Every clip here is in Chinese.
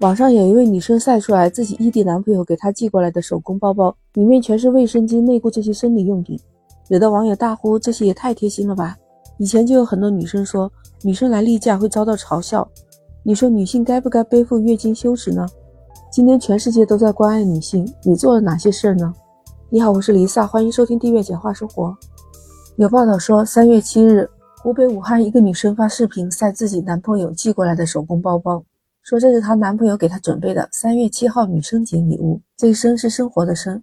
网上有一位女生晒出来自己异地男朋友给她寄过来的手工包包，里面全是卫生巾、内裤这些生理用品，惹得网友大呼这些也太贴心了吧！以前就有很多女生说，女生来例假会遭到嘲笑。你说女性该不该背负月经羞耻呢？今天全世界都在关爱女性，你做了哪些事儿呢？你好，我是丽萨，欢迎收听订阅简化生活。有报道说，三月七日，湖北武汉一个女生发视频晒自己男朋友寄过来的手工包包，说这是她男朋友给她准备的三月七号女生节礼物。这一生是生活的生。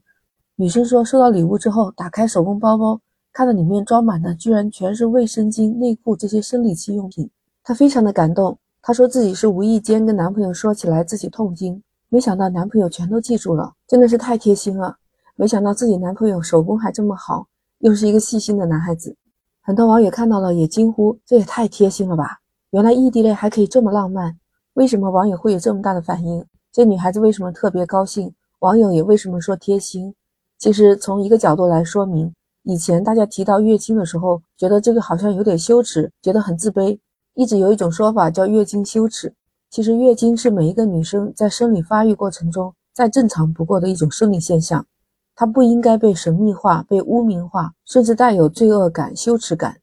女生说，收到礼物之后，打开手工包包，看到里面装满的居然全是卫生巾、内裤这些生理期用品，她非常的感动。她说自己是无意间跟男朋友说起来自己痛经。没想到男朋友全都记住了，真的是太贴心了。没想到自己男朋友手工还这么好，又是一个细心的男孩子。很多网友看到了也惊呼：“这也太贴心了吧！原来异地恋还可以这么浪漫。”为什么网友会有这么大的反应？这女孩子为什么特别高兴？网友也为什么说贴心？其实从一个角度来说明，以前大家提到月经的时候，觉得这个好像有点羞耻，觉得很自卑，一直有一种说法叫月经羞耻。其实月经是每一个女生在生理发育过程中再正常不过的一种生理现象，它不应该被神秘化、被污名化，甚至带有罪恶感、羞耻感。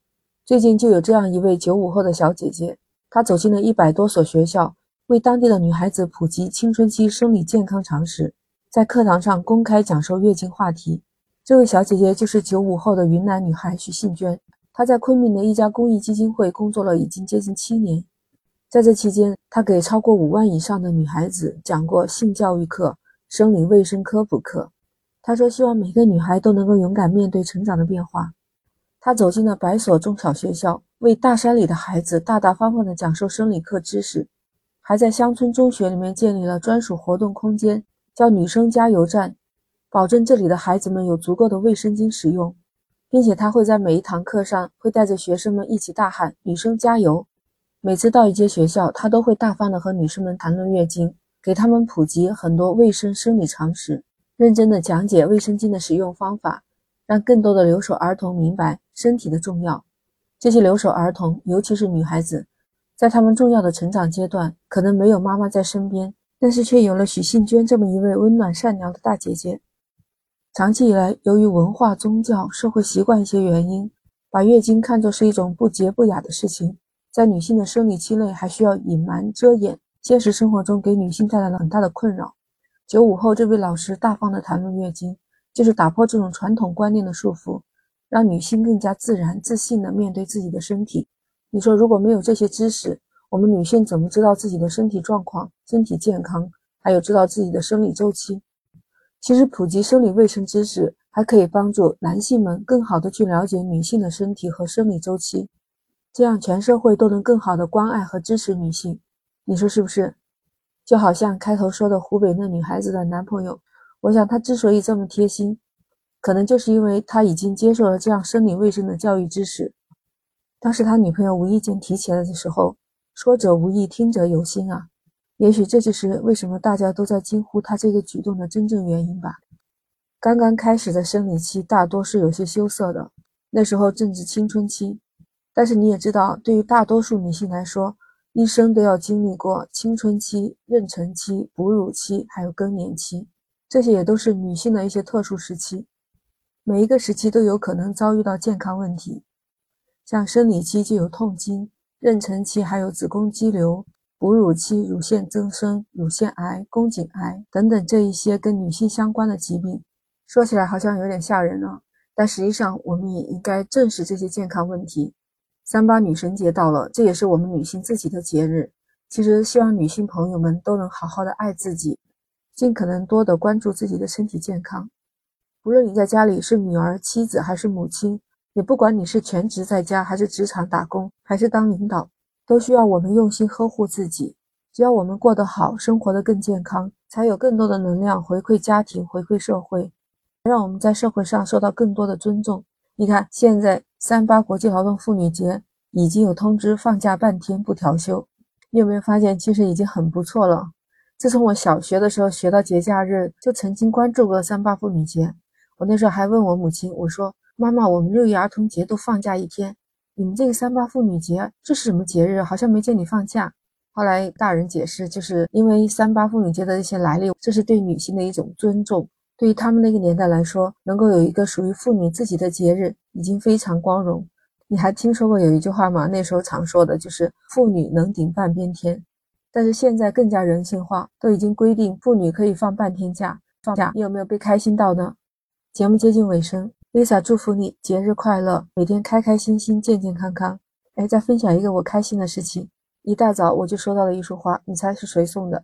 最近就有这样一位九五后的小姐姐，她走进了一百多所学校，为当地的女孩子普及青春期生理健康常识，在课堂上公开讲授月经话题。这位小姐姐就是九五后的云南女孩许信娟，她在昆明的一家公益基金会工作了已经接近七年。在这期间，她给超过五万以上的女孩子讲过性教育课、生理卫生科普课。她说：“希望每个女孩都能够勇敢面对成长的变化。”她走进了百所中小学校，为大山里的孩子大大方方地讲授生理课知识，还在乡村中学里面建立了专属活动空间，叫“女生加油站”，保证这里的孩子们有足够的卫生巾使用，并且他会在每一堂课上会带着学生们一起大喊“女生加油”。每次到一间学校，他都会大方的和女生们谈论月经，给他们普及很多卫生生理常识，认真的讲解卫生巾的使用方法，让更多的留守儿童明白身体的重要。这些留守儿童，尤其是女孩子，在他们重要的成长阶段，可能没有妈妈在身边，但是却有了许信娟这么一位温暖善良的大姐姐。长期以来，由于文化、宗教、社会习惯一些原因，把月经看作是一种不洁不雅的事情。在女性的生理期内，还需要隐瞒遮掩，现实生活中给女性带来了很大的困扰。九五后这位老师大方的谈论月经，就是打破这种传统观念的束缚，让女性更加自然、自信的面对自己的身体。你说，如果没有这些知识，我们女性怎么知道自己的身体状况、身体健康，还有知道自己的生理周期？其实，普及生理卫生知识，还可以帮助男性们更好的去了解女性的身体和生理周期。这样，全社会都能更好的关爱和支持女性，你说是不是？就好像开头说的湖北那女孩子的男朋友，我想他之所以这么贴心，可能就是因为他已经接受了这样生理卫生的教育知识。当时他女朋友无意间提起来的时候，说者无意，听者有心啊。也许这就是为什么大家都在惊呼他这个举动的真正原因吧。刚刚开始的生理期大多是有些羞涩的，那时候正值青春期。但是你也知道，对于大多数女性来说，一生都要经历过青春期、妊娠期、哺乳期，还有更年期，这些也都是女性的一些特殊时期。每一个时期都有可能遭遇到健康问题，像生理期就有痛经，妊娠期还有子宫肌瘤，哺乳期乳腺增生、乳腺癌、宫颈癌等等这一些跟女性相关的疾病。说起来好像有点吓人了，但实际上我们也应该正视这些健康问题。三八女神节到了，这也是我们女性自己的节日。其实，希望女性朋友们都能好好的爱自己，尽可能多的关注自己的身体健康。无论你在家里是女儿、妻子还是母亲，也不管你是全职在家还是职场打工，还是当领导，都需要我们用心呵护自己。只要我们过得好，生活的更健康，才有更多的能量回馈家庭、回馈社会，让我们在社会上受到更多的尊重。你看，现在三八国际劳动妇女节已经有通知放假半天不调休，你有没有发现，其实已经很不错了？自从我小学的时候学到节假日，就曾经关注过三八妇女节。我那时候还问我母亲，我说：“妈妈，我们六一儿童节都放假一天，你们这个三八妇女节这是什么节日？好像没见你放假。”后来大人解释，就是因为三八妇女节的一些来历，这是对女性的一种尊重。对于他们那个年代来说，能够有一个属于妇女自己的节日，已经非常光荣。你还听说过有一句话吗？那时候常说的就是“妇女能顶半边天”，但是现在更加人性化，都已经规定妇女可以放半天假。放假，你有没有被开心到呢？节目接近尾声，Lisa 祝福你节日快乐，每天开开心心，健健康康。哎，再分享一个我开心的事情，一大早我就收到了一束花，你猜是谁送的？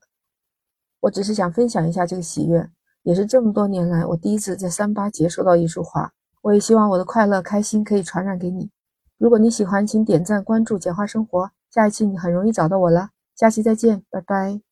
我只是想分享一下这个喜悦。也是这么多年来，我第一次在三八节收到一束花。我也希望我的快乐、开心可以传染给你。如果你喜欢，请点赞、关注“简化生活”。下一期你很容易找到我了。下期再见，拜拜。